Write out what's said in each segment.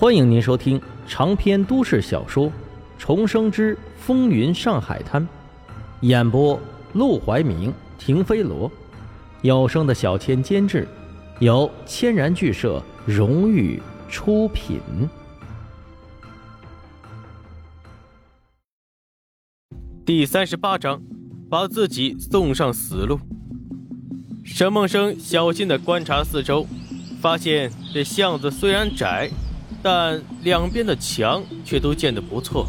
欢迎您收听长篇都市小说《重生之风云上海滩》，演播：陆怀明、停飞罗，有声的小千监制，由千然剧社荣誉出品。第三十八章，把自己送上死路。沈梦生小心的观察四周，发现这巷子虽然窄。但两边的墙却都建得不错，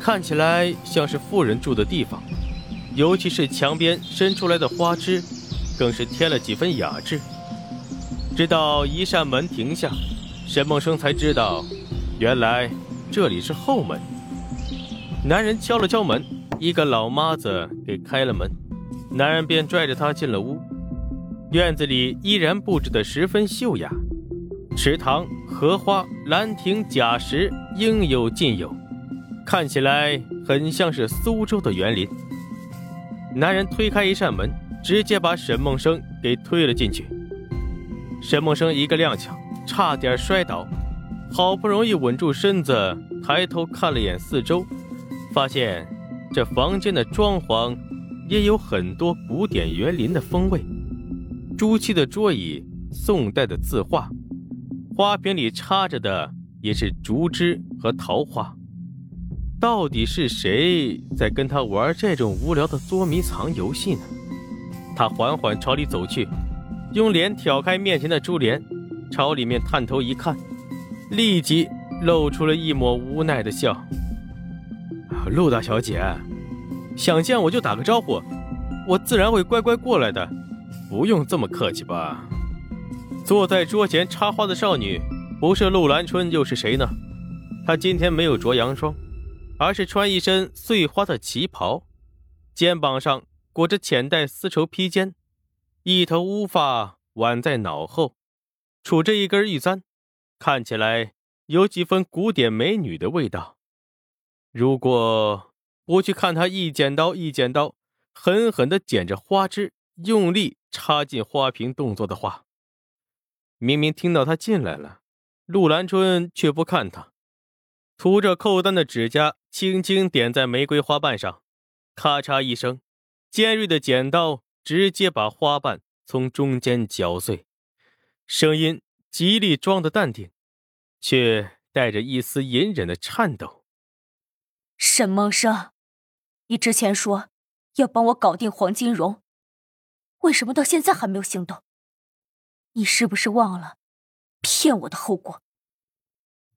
看起来像是富人住的地方。尤其是墙边伸出来的花枝，更是添了几分雅致。直到一扇门停下，沈梦生才知道，原来这里是后门。男人敲了敲门，一个老妈子给开了门，男人便拽着她进了屋。院子里依然布置得十分秀雅。池塘、荷花、兰亭、假石应有尽有，看起来很像是苏州的园林。男人推开一扇门，直接把沈梦生给推了进去。沈梦生一个踉跄，差点摔倒，好不容易稳住身子，抬头看了眼四周，发现这房间的装潢也有很多古典园林的风味：朱漆的桌椅，宋代的字画。花瓶里插着的也是竹枝和桃花，到底是谁在跟他玩这种无聊的捉迷藏游戏呢？他缓缓朝里走去，用脸挑开面前的珠帘，朝里面探头一看，立即露出了一抹无奈的笑。陆大小姐，想见我就打个招呼，我自然会乖乖过来的，不用这么客气吧。坐在桌前插花的少女，不是陆兰春又是谁呢？她今天没有着洋装，而是穿一身碎花的旗袍，肩膀上裹着浅带丝绸披肩，一头乌发挽在脑后，杵着一根玉簪，看起来有几分古典美女的味道。如果不去看她一剪刀一剪刀，狠狠地剪着花枝，用力插进花瓶动作的话，明明听到他进来了，陆兰春却不看他，涂着扣单的指甲轻轻点在玫瑰花瓣上，咔嚓一声，尖锐的剪刀直接把花瓣从中间绞碎，声音极力装的淡定，却带着一丝隐忍的颤抖。沈梦生，你之前说要帮我搞定黄金荣，为什么到现在还没有行动？你是不是忘了骗我的后果？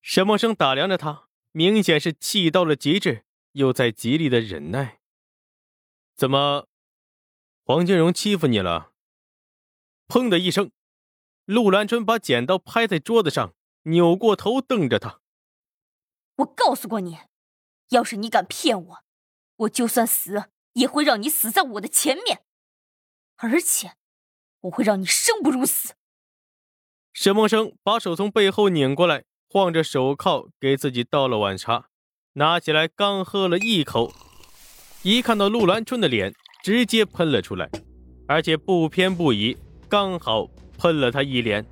沈梦生打量着他，明显是气到了极致，又在极力的忍耐。怎么，黄金荣欺负你了？砰的一声，陆兰春把剪刀拍在桌子上，扭过头瞪着他。我告诉过你，要是你敢骗我，我就算死也会让你死在我的前面，而且我会让你生不如死。沈梦生把手从背后拧过来，晃着手铐给自己倒了碗茶，拿起来刚喝了一口，一看到陆兰春的脸，直接喷了出来，而且不偏不倚，刚好喷了他一脸，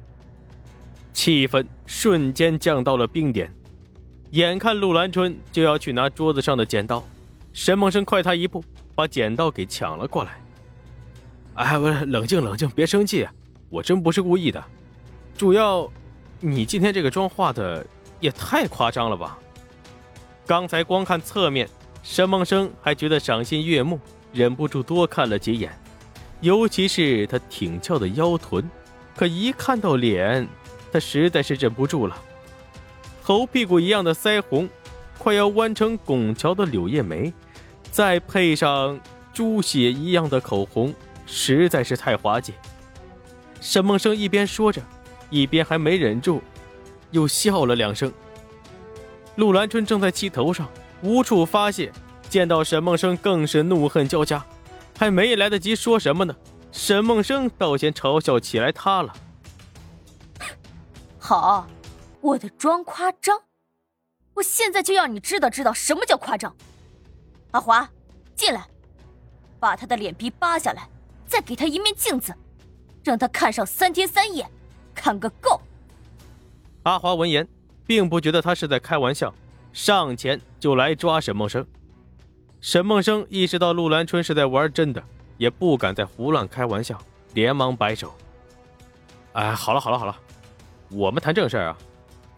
气氛瞬间降到了冰点。眼看陆兰春就要去拿桌子上的剪刀，沈梦生快他一步，把剪刀给抢了过来。哎，不是，冷静冷静，别生气，我真不是故意的。主要，你今天这个妆化的也太夸张了吧！刚才光看侧面，沈梦生还觉得赏心悦目，忍不住多看了几眼，尤其是他挺翘的腰臀。可一看到脸，他实在是忍不住了。猴屁股一样的腮红，快要弯成拱桥的柳叶眉，再配上猪血一样的口红，实在是太滑稽。沈梦生一边说着。一边还没忍住，又笑了两声。陆兰春正在气头上，无处发泄，见到沈梦生更是怒恨交加，还没来得及说什么呢，沈梦生倒先嘲笑起来他了。好，我的妆夸张，我现在就要你知道知道什么叫夸张。阿华，进来，把他的脸皮扒下来，再给他一面镜子，让他看上三天三夜。看个够！阿华闻言，并不觉得他是在开玩笑，上前就来抓沈梦生。沈梦生意识到陆兰春是在玩真的，也不敢再胡乱开玩笑，连忙摆手：“哎，好了好了好了，我们谈正事啊！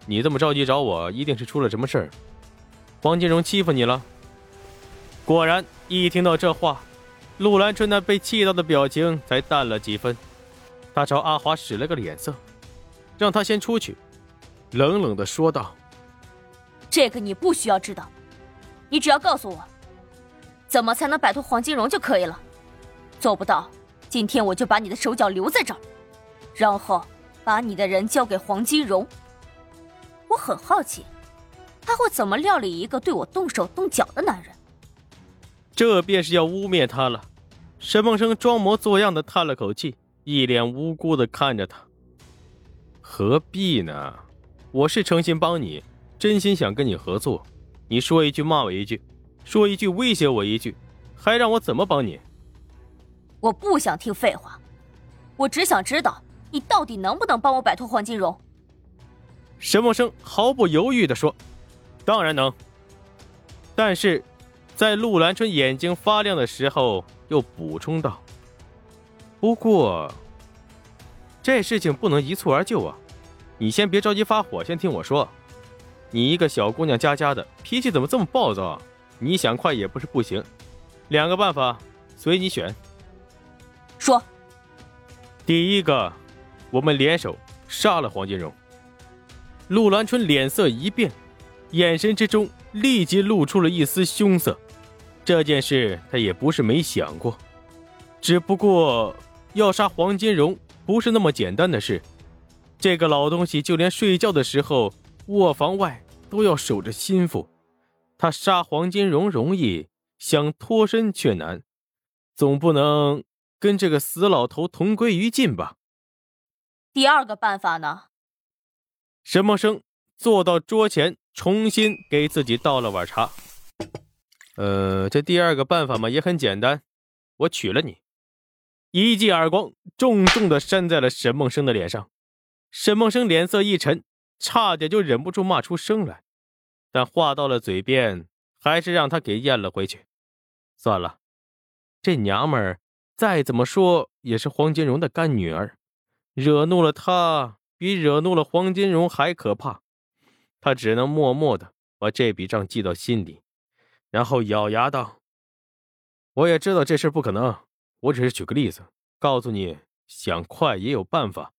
你这么着急找我，一定是出了什么事儿。黄金荣欺负你了？”果然，一听到这话，陆兰春那被气到的表情才淡了几分。他朝阿华使了个脸色，让他先出去，冷冷的说道：“这个你不需要知道，你只要告诉我，怎么才能摆脱黄金荣就可以了。做不到，今天我就把你的手脚留在这儿，然后把你的人交给黄金荣。我很好奇，他会怎么料理一个对我动手动脚的男人。这便是要污蔑他了。”沈梦生装模作样的叹了口气。一脸无辜的看着他，何必呢？我是诚心帮你，真心想跟你合作。你说一句骂我一句，说一句威胁我一句，还让我怎么帮你？我不想听废话，我只想知道你到底能不能帮我摆脱黄金荣。沈梦生毫不犹豫地说：“当然能。”但是，在陆兰春眼睛发亮的时候，又补充道。不过，这事情不能一蹴而就啊！你先别着急发火，先听我说。你一个小姑娘家家的，脾气怎么这么暴躁啊？你想快也不是不行。两个办法，随你选。说。第一个，我们联手杀了黄金荣。陆兰春脸色一变，眼神之中立即露出了一丝凶色。这件事他也不是没想过，只不过。要杀黄金荣不是那么简单的事，这个老东西就连睡觉的时候卧房外都要守着心腹。他杀黄金荣容易，想脱身却难，总不能跟这个死老头同归于尽吧？第二个办法呢？沈梦生坐到桌前，重新给自己倒了碗茶。呃，这第二个办法嘛也很简单，我娶了你。一记耳光重重的扇在了沈梦生的脸上，沈梦生脸色一沉，差点就忍不住骂出声来，但话到了嘴边，还是让他给咽了回去。算了，这娘们儿再怎么说也是黄金荣的干女儿，惹怒了她，比惹怒了黄金荣还可怕。他只能默默的把这笔账记到心里，然后咬牙道：“我也知道这事不可能。”我只是举个例子，告诉你，想快也有办法，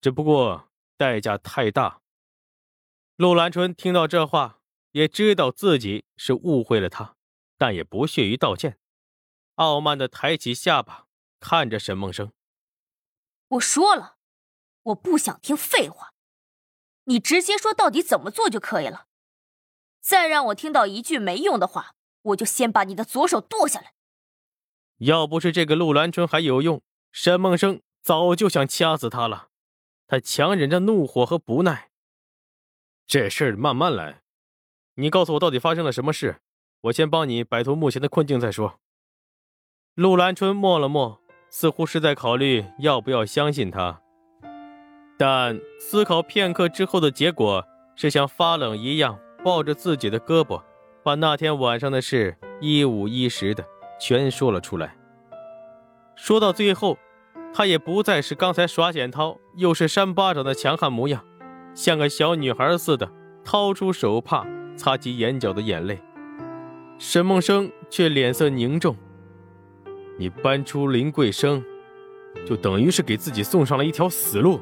只不过代价太大。陆兰春听到这话，也知道自己是误会了他，但也不屑于道歉，傲慢的抬起下巴，看着沈梦生：“我说了，我不想听废话，你直接说到底怎么做就可以了。再让我听到一句没用的话，我就先把你的左手剁下来。”要不是这个陆兰春还有用，沈梦生早就想掐死他了。他强忍着怒火和不耐，这事儿慢慢来。你告诉我到底发生了什么事，我先帮你摆脱目前的困境再说。陆兰春默了默，似乎是在考虑要不要相信他，但思考片刻之后的结果是像发冷一样抱着自己的胳膊，把那天晚上的事一五一十的。全说了出来。说到最后，他也不再是刚才耍剪刀又是扇巴掌的强悍模样，像个小女孩似的掏出手帕擦起眼角的眼泪。沈梦生却脸色凝重：“你搬出林桂生，就等于是给自己送上了一条死路。”